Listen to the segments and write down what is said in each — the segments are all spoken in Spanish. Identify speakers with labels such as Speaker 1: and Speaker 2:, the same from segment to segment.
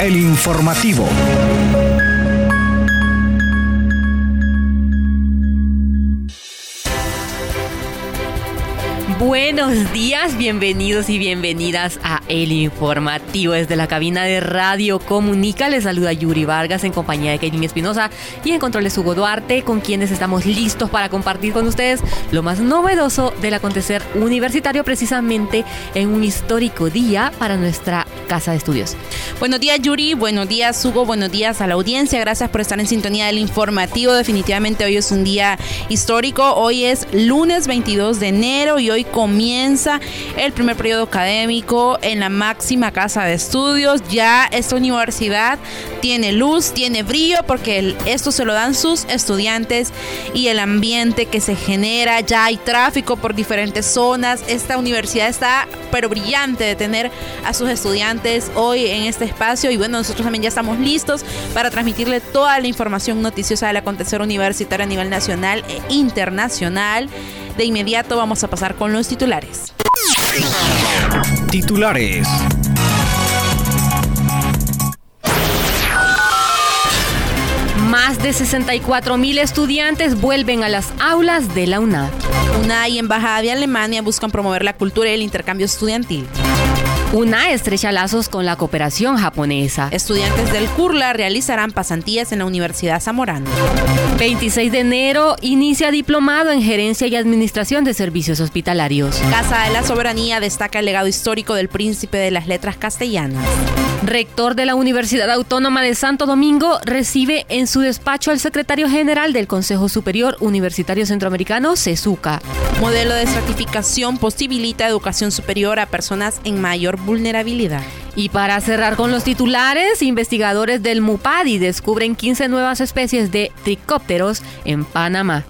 Speaker 1: el informativo.
Speaker 2: Buenos días, bienvenidos y bienvenidas a El Informativo. Desde la cabina de Radio Comunica les saluda Yuri Vargas en compañía de Kevin Espinosa y en control de Hugo Duarte, con quienes estamos listos para compartir con ustedes lo más novedoso del acontecer universitario, precisamente en un histórico día para nuestra casa de estudios.
Speaker 3: Buenos días, Yuri. Buenos días, Hugo. Buenos días a la audiencia. Gracias por estar en sintonía del informativo. Definitivamente hoy es un día histórico. Hoy es lunes 22 de enero y hoy comienza el primer periodo académico en la máxima casa de estudios. Ya esta universidad tiene luz, tiene brillo, porque esto se lo dan sus estudiantes y el ambiente que se genera. Ya hay tráfico por diferentes zonas. Esta universidad está pero brillante de tener a sus estudiantes hoy en este espacio. Y bueno, nosotros también ya estamos listos para transmitirle toda la información noticiosa del acontecer universitario a nivel nacional e internacional. De inmediato vamos a pasar con los titulares.
Speaker 1: Titulares.
Speaker 2: Más de 64 mil estudiantes vuelven a las aulas de la UNAD.
Speaker 3: UNAD y Embajada de Alemania buscan promover la cultura y el intercambio estudiantil.
Speaker 2: Una estrecha lazos con la cooperación japonesa.
Speaker 3: Estudiantes del CURLA realizarán pasantías en la Universidad Zamorano.
Speaker 2: 26 de enero inicia diplomado en Gerencia y Administración de Servicios Hospitalarios.
Speaker 3: Casa de la Soberanía destaca el legado histórico del príncipe de las letras castellanas.
Speaker 2: Rector de la Universidad Autónoma de Santo Domingo recibe en su despacho al secretario general del Consejo Superior Universitario Centroamericano, CESUCA.
Speaker 3: Modelo de certificación posibilita educación superior a personas en mayor vulnerabilidad.
Speaker 2: Y para cerrar con los titulares, investigadores del MUPADI descubren 15 nuevas especies de tricópteros en Panamá.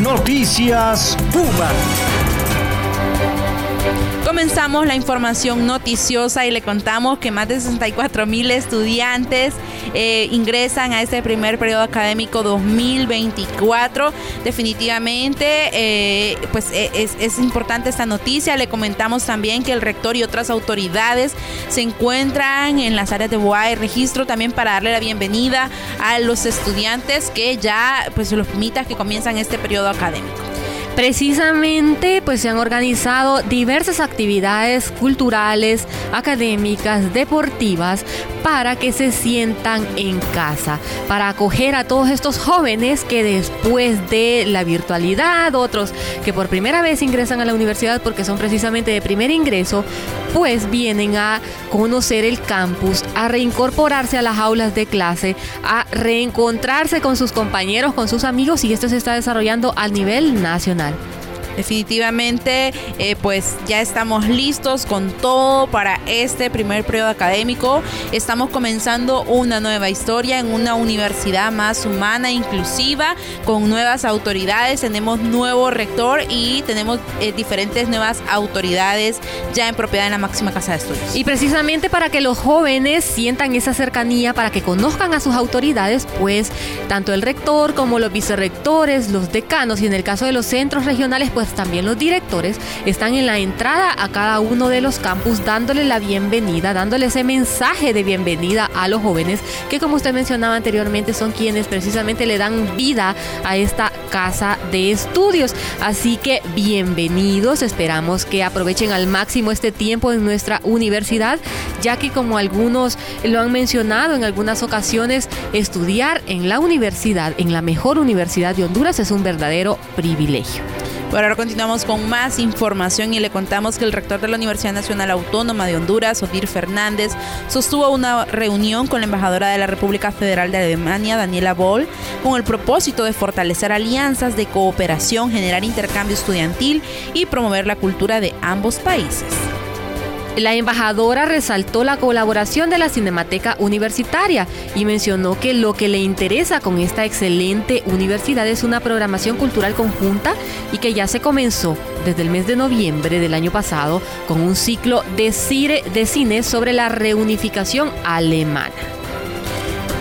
Speaker 1: Noticias Puma.
Speaker 3: Comenzamos la información noticiosa y le contamos que más de 64 mil estudiantes eh, ingresan a este primer periodo académico 2024. Definitivamente, eh, pues e, es, importante esta noticia. Le comentamos también que el rector y otras autoridades se encuentran en las áreas de BOA y registro también para darle la bienvenida a los estudiantes que ya, pues los mitas que comienzan este periodo académico.
Speaker 2: Precisamente, pues se han organizado diversas actividades culturales, académicas, deportivas, para que se sientan en casa, para acoger a todos estos jóvenes que después de la virtualidad, otros que por primera vez ingresan a la universidad porque son precisamente de primer ingreso, pues vienen a conocer el campus, a reincorporarse a las aulas de clase, a reencontrarse con sus compañeros, con sus amigos y esto se está desarrollando a nivel nacional.
Speaker 3: Definitivamente, eh, pues ya estamos listos con todo para este primer periodo académico. Estamos comenzando una nueva historia en una universidad más humana, inclusiva, con nuevas autoridades. Tenemos nuevo rector y tenemos eh, diferentes nuevas autoridades ya en propiedad en la máxima casa de estudios.
Speaker 2: Y precisamente para que los jóvenes sientan esa cercanía, para que conozcan a sus autoridades, pues tanto el rector como los vicerrectores, los decanos y en el caso de los centros regionales, pues pues también los directores están en la entrada a cada uno de los campus dándole la bienvenida, dándole ese mensaje de bienvenida a los jóvenes que como usted mencionaba anteriormente son quienes precisamente le dan vida a esta casa de estudios. Así que bienvenidos, esperamos que aprovechen al máximo este tiempo en nuestra universidad, ya que como algunos lo han mencionado en algunas ocasiones, estudiar en la universidad, en la mejor universidad de Honduras es un verdadero privilegio.
Speaker 3: Por ahora continuamos con más información y le contamos que el rector de la Universidad Nacional Autónoma de Honduras, Odir Fernández, sostuvo una reunión con la embajadora de la República Federal de Alemania, Daniela Boll, con el propósito de fortalecer alianzas de cooperación, generar intercambio estudiantil y promover la cultura de ambos países.
Speaker 2: La embajadora resaltó la colaboración de la Cinemateca Universitaria y mencionó que lo que le interesa con esta excelente universidad es una programación cultural conjunta y que ya se comenzó desde el mes de noviembre del año pasado con un ciclo de cine, sobre la reunificación alemana.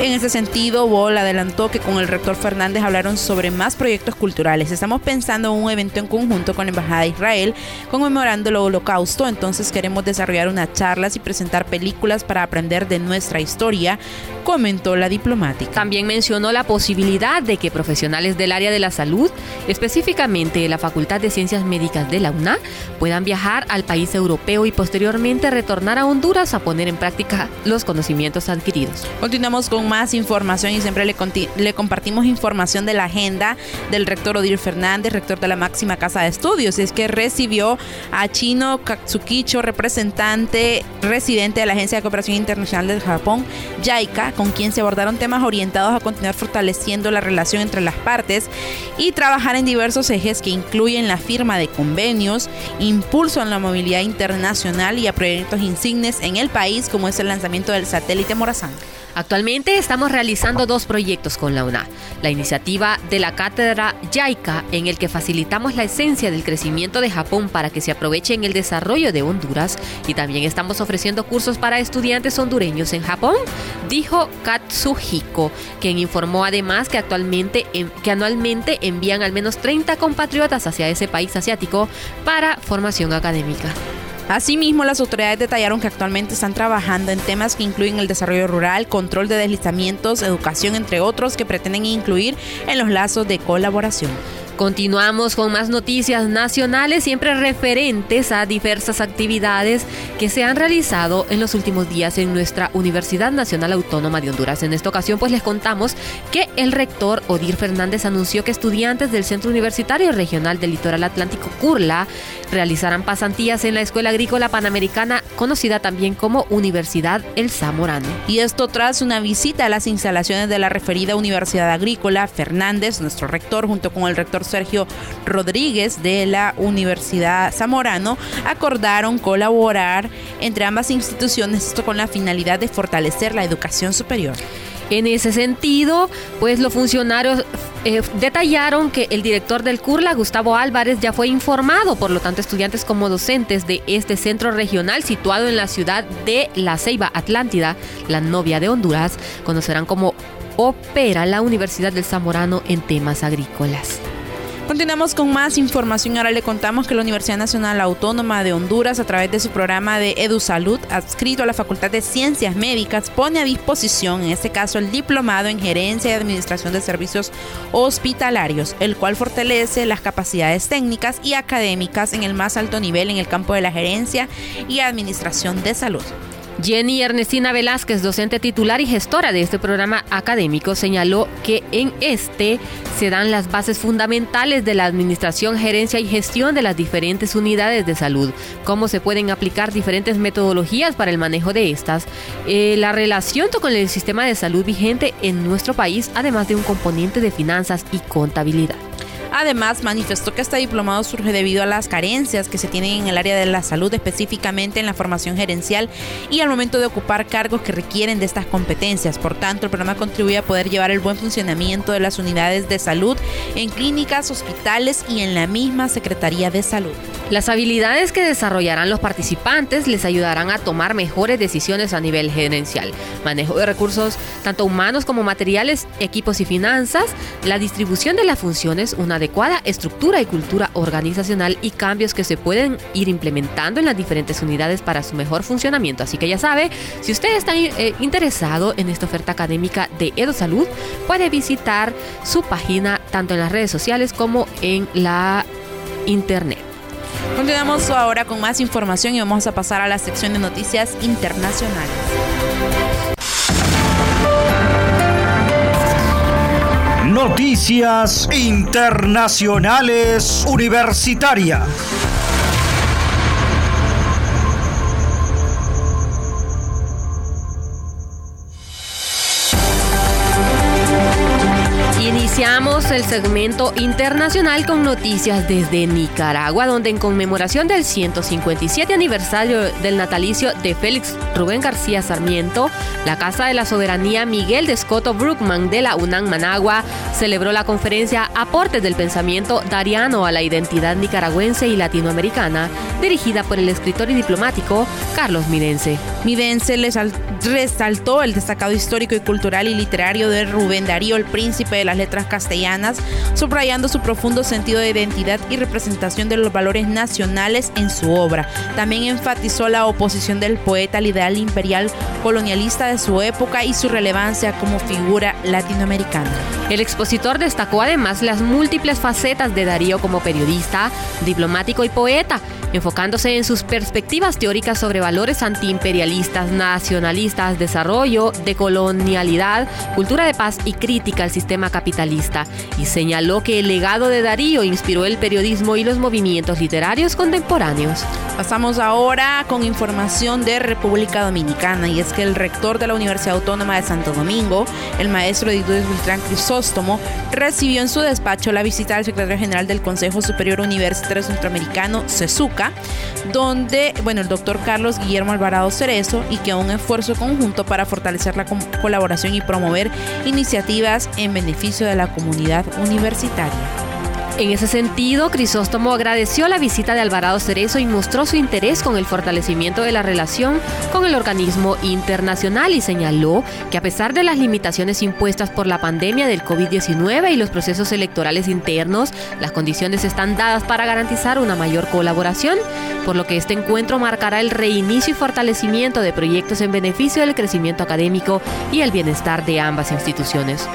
Speaker 3: En ese sentido, Bol adelantó que con el rector Fernández hablaron sobre más proyectos culturales. Estamos pensando en un evento en conjunto con la Embajada de Israel conmemorando el holocausto, entonces queremos desarrollar unas charlas y presentar películas para aprender de nuestra historia, comentó la diplomática.
Speaker 2: También mencionó la posibilidad de que profesionales del área de la salud, específicamente de la Facultad de Ciencias Médicas de la UNA, puedan viajar al país europeo y posteriormente retornar a Honduras a poner en práctica los conocimientos adquiridos.
Speaker 3: Continuamos con más información y siempre le, compartimos información de la agenda del rector Odir Fernández, rector de la máxima casa de estudios. Es que recibió a Chino Katsukicho, representante residente de la Agencia de Cooperación Internacional del Japón, JICA, con quien se abordaron temas orientados a continuar fortaleciendo la relación entre las partes y trabajar en diversos ejes que incluyen la firma de convenios, impulso en la movilidad internacional y a proyectos insignes en el país, como es el lanzamiento del satélite Morazán.
Speaker 2: Actualmente estamos realizando dos proyectos con la UNA. La iniciativa de la cátedra JICA, en el que facilitamos la esencia del crecimiento de Japón para que se aproveche en el desarrollo de Honduras, y también estamos ofreciendo cursos para estudiantes hondureños en Japón, dijo Katsuhiko, quien informó además que actualmente que anualmente envían al menos 30 compatriotas hacia ese país asiático para formación académica.
Speaker 3: Asimismo, las autoridades detallaron que actualmente están trabajando en temas que incluyen el desarrollo rural, control de deslizamientos, educación, entre otros, que pretenden incluir en los lazos de colaboración.
Speaker 2: Continuamos con más noticias nacionales, siempre referentes a diversas actividades que se han realizado en los últimos días en nuestra Universidad Nacional Autónoma de Honduras. En esta ocasión, pues les contamos que el rector Odir Fernández anunció que estudiantes del Centro Universitario Regional del Litoral Atlántico Curla realizarán pasantías en la Escuela Agrícola Panamericana, conocida también como Universidad El Zamorano.
Speaker 3: Y esto tras una visita a las instalaciones de la referida Universidad Agrícola, Fernández, nuestro rector, junto con el rector Sergio Rodríguez de la Universidad Zamorano, acordaron colaborar entre ambas instituciones, esto con la finalidad de fortalecer la educación superior.
Speaker 2: En ese sentido, pues los funcionarios eh, detallaron que el director del CURLA, Gustavo Álvarez, ya fue informado, por lo tanto estudiantes como docentes de este centro regional situado en la ciudad de La Ceiba, Atlántida, la novia de Honduras, conocerán cómo opera la Universidad del Zamorano en temas agrícolas.
Speaker 3: Continuamos con más información. Ahora le contamos que la Universidad Nacional Autónoma de Honduras, a través de su programa de EduSalud, adscrito a la Facultad de Ciencias Médicas, pone a disposición, en este caso, el diplomado en Gerencia y Administración de Servicios Hospitalarios, el cual fortalece las capacidades técnicas y académicas en el más alto nivel en el campo de la gerencia y administración de salud.
Speaker 2: Jenny Ernestina Velázquez, docente titular y gestora de este programa académico, señaló que en este se dan las bases fundamentales de la administración, gerencia y gestión de las diferentes unidades de salud, cómo se pueden aplicar diferentes metodologías para el manejo de estas, eh, la relación con el sistema de salud vigente en nuestro país, además de un componente de finanzas y contabilidad.
Speaker 3: Además, manifestó que este diplomado surge debido a las carencias que se tienen en el área de la salud, específicamente en la formación gerencial y al momento de ocupar cargos que requieren de estas competencias. Por tanto, el programa contribuye a poder llevar el buen funcionamiento de las unidades de salud en clínicas, hospitales y en la misma Secretaría de Salud.
Speaker 2: Las habilidades que desarrollarán los participantes les ayudarán a tomar mejores decisiones a nivel gerencial, manejo de recursos tanto humanos como materiales, equipos y finanzas, la distribución de las funciones, una adecuada estructura y cultura organizacional y cambios que se pueden ir implementando en las diferentes unidades para su mejor funcionamiento. Así que ya sabe, si usted está eh, interesado en esta oferta académica de EdoSalud, puede visitar su página tanto en las redes sociales como en la internet.
Speaker 3: Continuamos ahora con más información y vamos a pasar a la sección de noticias internacionales.
Speaker 1: Noticias Internacionales Universitarias.
Speaker 2: El segmento internacional con noticias desde Nicaragua, donde en conmemoración del 157 aniversario del natalicio de Félix Rubén García Sarmiento, la Casa de la Soberanía Miguel de Escoto Brookman de la UNAM Managua celebró la conferencia Aportes del Pensamiento Dariano a la Identidad Nicaragüense y Latinoamericana, dirigida por el escritor y diplomático Carlos Midense.
Speaker 3: Midense les resaltó el destacado histórico y cultural y literario de Rubén Darío, el príncipe de las letras castellanas, subrayando su profundo sentido de identidad y representación de los valores nacionales en su obra. También enfatizó la oposición del poeta al ideal imperial colonialista de su época y su relevancia como figura latinoamericana.
Speaker 2: El expositor destacó además las múltiples facetas de Darío como periodista, diplomático y poeta, enfocándose en sus perspectivas teóricas sobre valores antiimperialistas, nacionalistas, desarrollo, decolonialidad, cultura de paz y crítica al sistema capitalista, y señaló que el legado de Darío inspiró el periodismo y los movimientos literarios contemporáneos.
Speaker 3: Pasamos ahora con información de República Dominicana, y es que el rector de la Universidad Autónoma de Santo Domingo, el maestro Edith Beltrán Crisóstomo, recibió en su despacho la visita del secretario general del Consejo Superior Universitario Centroamericano, CESUCA, donde, bueno, el doctor Carlos Guillermo Alvarado Cerezo y que un esfuerzo conjunto para fortalecer la colaboración y promover iniciativas en beneficio de la comunidad universitaria.
Speaker 2: En ese sentido, Crisóstomo agradeció la visita de Alvarado Cerezo y mostró su interés con el fortalecimiento de la relación con el organismo internacional y señaló que a pesar de las limitaciones impuestas por la pandemia del COVID-19 y los procesos electorales internos, las condiciones están dadas para garantizar una mayor colaboración, por lo que este encuentro marcará el reinicio y fortalecimiento de proyectos en beneficio del crecimiento académico y el bienestar de ambas instituciones.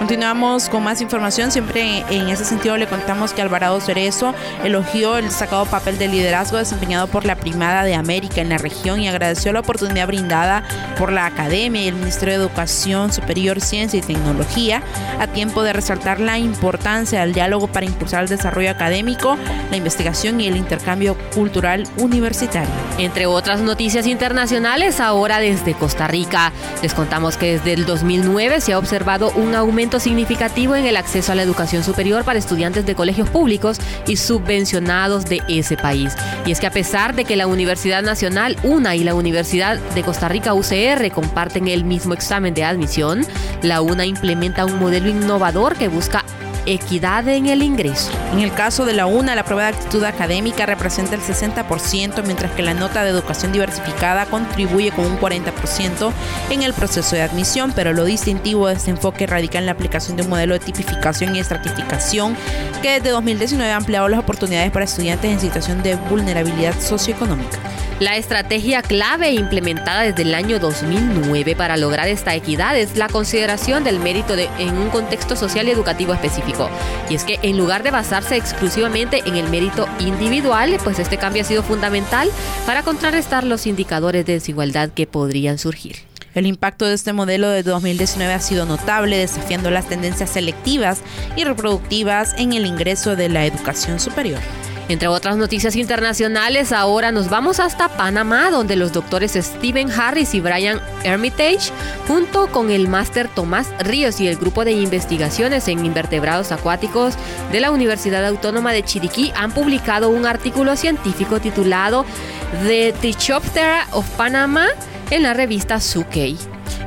Speaker 3: Continuamos con más información. Siempre en ese sentido le contamos que Alvarado Cerezo elogió el destacado papel de liderazgo desempeñado por la primada de América en la región y agradeció la oportunidad brindada por la Academia y el Ministerio de Educación Superior, Ciencia y Tecnología a tiempo de resaltar la importancia del diálogo para impulsar el desarrollo académico, la investigación y el intercambio cultural universitario.
Speaker 2: Entre otras noticias internacionales, ahora desde Costa Rica, les contamos que desde el 2009 se ha observado un aumento significativo en el acceso a la educación superior para estudiantes de colegios públicos y subvencionados de ese país. Y es que a pesar de que la Universidad Nacional UNA y la Universidad de Costa Rica UCR comparten el mismo examen de admisión, la UNA implementa un modelo innovador que busca equidad en el ingreso.
Speaker 3: En el caso de la UNA, la prueba de actitud académica representa el 60%, mientras que la nota de educación diversificada contribuye con un 40% en el proceso de admisión, pero lo distintivo de este enfoque radica en la aplicación de un modelo de tipificación y estratificación que desde 2019 ha ampliado las oportunidades para estudiantes en situación de vulnerabilidad socioeconómica.
Speaker 2: La estrategia clave implementada desde el año 2009 para lograr esta equidad es la consideración del mérito en un contexto social y educativo específico. Y es que en lugar de basarse exclusivamente en el mérito individual, pues este cambio ha sido fundamental para contrarrestar los indicadores de desigualdad que podrían surgir.
Speaker 3: El impacto de este modelo de 2019 ha sido notable, desafiando las tendencias selectivas y reproductivas en el ingreso de la educación superior.
Speaker 2: Entre otras noticias internacionales, ahora nos vamos hasta Panamá, donde los doctores Stephen Harris y Brian Hermitage, junto con el máster Tomás Ríos y el grupo de investigaciones en invertebrados acuáticos de la Universidad Autónoma de Chiriquí, han publicado un artículo científico titulado The Trichoptera of Panama en la revista Sukei.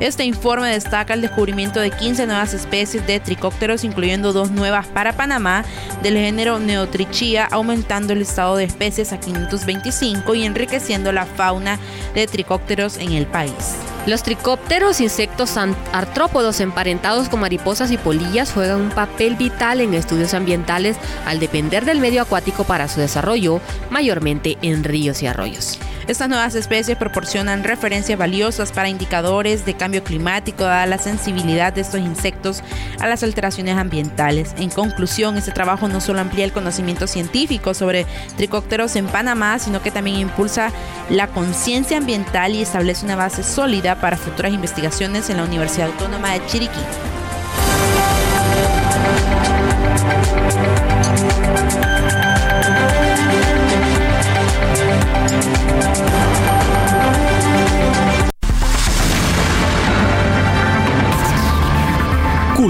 Speaker 3: Este informe destaca el descubrimiento de 15 nuevas especies de tricópteros, incluyendo dos nuevas para Panamá del género Neotrichia, aumentando el estado de especies a 525 y enriqueciendo la fauna de tricópteros en el país.
Speaker 2: Los tricópteros, insectos artrópodos emparentados con mariposas y polillas, juegan un papel vital en estudios ambientales al depender del medio acuático para su desarrollo, mayormente en ríos y arroyos.
Speaker 3: Estas nuevas especies proporcionan referencias valiosas para indicadores de cambio climático, dada la sensibilidad de estos insectos a las alteraciones ambientales. En conclusión, este trabajo no solo amplía el conocimiento científico sobre tricópteros en Panamá, sino que también impulsa la conciencia ambiental y establece una base sólida para futuras investigaciones en la Universidad Autónoma de Chiriquí.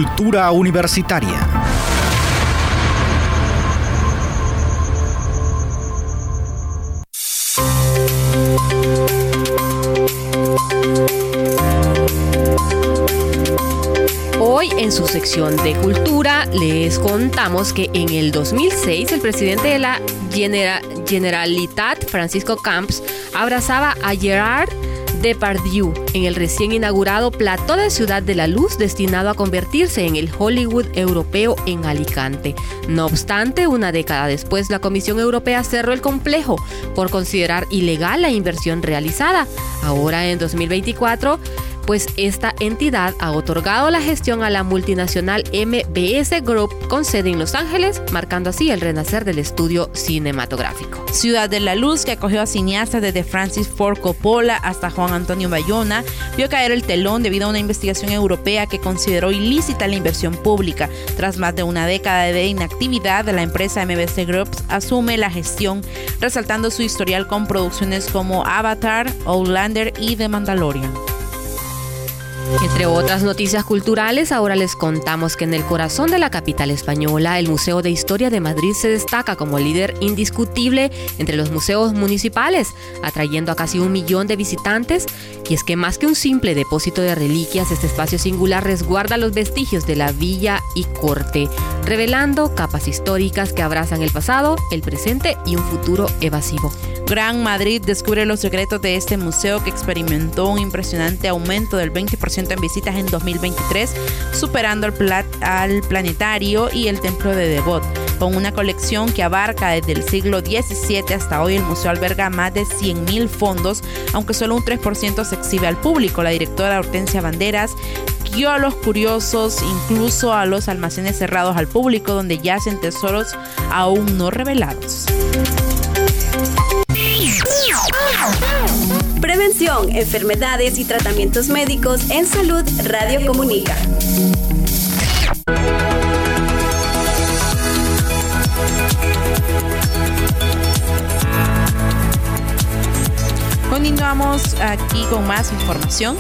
Speaker 1: Cultura Universitaria.
Speaker 2: Hoy en su sección de cultura les contamos que en el 2006 el presidente de la Generalitat, Francisco Camps, abrazaba a Gerard Depardieu en el recién inaugurado Plató de Ciudad de la Luz destinado a convertirse en el Hollywood europeo en Alicante. No obstante, una década después la Comisión Europea cerró el complejo por considerar ilegal la inversión realizada. Ahora en 2024 pues esta entidad ha otorgado la gestión a la multinacional MBS Group con sede en Los Ángeles, marcando así el renacer del estudio cinematográfico.
Speaker 3: Ciudad de la Luz, que acogió a cineastas desde Francis Ford Coppola hasta Juan Antonio Bayona, vio caer el telón debido a una investigación europea que consideró ilícita la inversión pública. Tras más de una década de inactividad, la empresa MBS Group asume la gestión, resaltando su historial con producciones como Avatar, Outlander y The Mandalorian.
Speaker 2: Entre otras noticias culturales, ahora les contamos que en el corazón de la capital española, el Museo de Historia de Madrid se destaca como líder indiscutible entre los museos municipales, atrayendo a casi un millón de visitantes. Y es que más que un simple depósito de reliquias, este espacio singular resguarda los vestigios de la villa y corte, revelando capas históricas que abrazan el pasado, el presente y un futuro evasivo.
Speaker 3: Gran Madrid descubre los secretos de este museo que experimentó un impresionante aumento del 20% en visitas en 2023, superando al, planetario y el templo de Devot. Con una colección que abarca desde el siglo XVII hasta hoy, el museo alberga más de 100.000 fondos, aunque solo un 3% se exhibe al público. La directora Hortensia Banderas guió a los curiosos incluso a los almacenes cerrados al público donde yacen tesoros aún no revelados.
Speaker 4: Prevención, enfermedades y tratamientos médicos en salud Radio Comunica.
Speaker 3: Continuamos aquí con más información.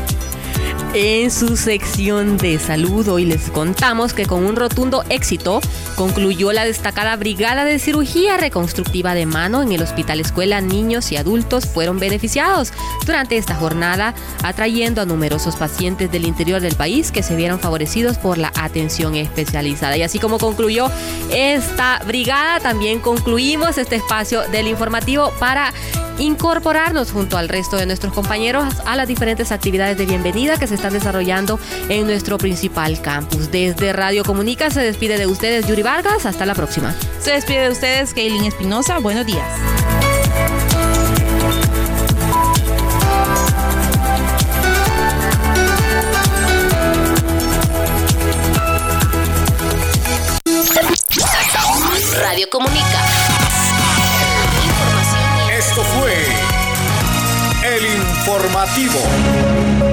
Speaker 2: En su sección de salud hoy les contamos que con un rotundo éxito concluyó la destacada Brigada de Cirugía Reconstructiva de Mano en el Hospital Escuela. Niños y adultos fueron beneficiados durante esta jornada, atrayendo a numerosos pacientes del interior del país que se vieron favorecidos por la atención especializada. Y así como concluyó esta brigada, también concluimos este espacio del informativo para incorporarnos junto al resto de nuestros compañeros a las diferentes actividades de bienvenida que se están desarrollando en nuestro principal campus. Desde Radio Comunica se despide de ustedes Yuri Vargas. Hasta la próxima.
Speaker 3: Se despide de ustedes Kaylin Espinosa. Buenos días.
Speaker 1: Radio Comunica informativo.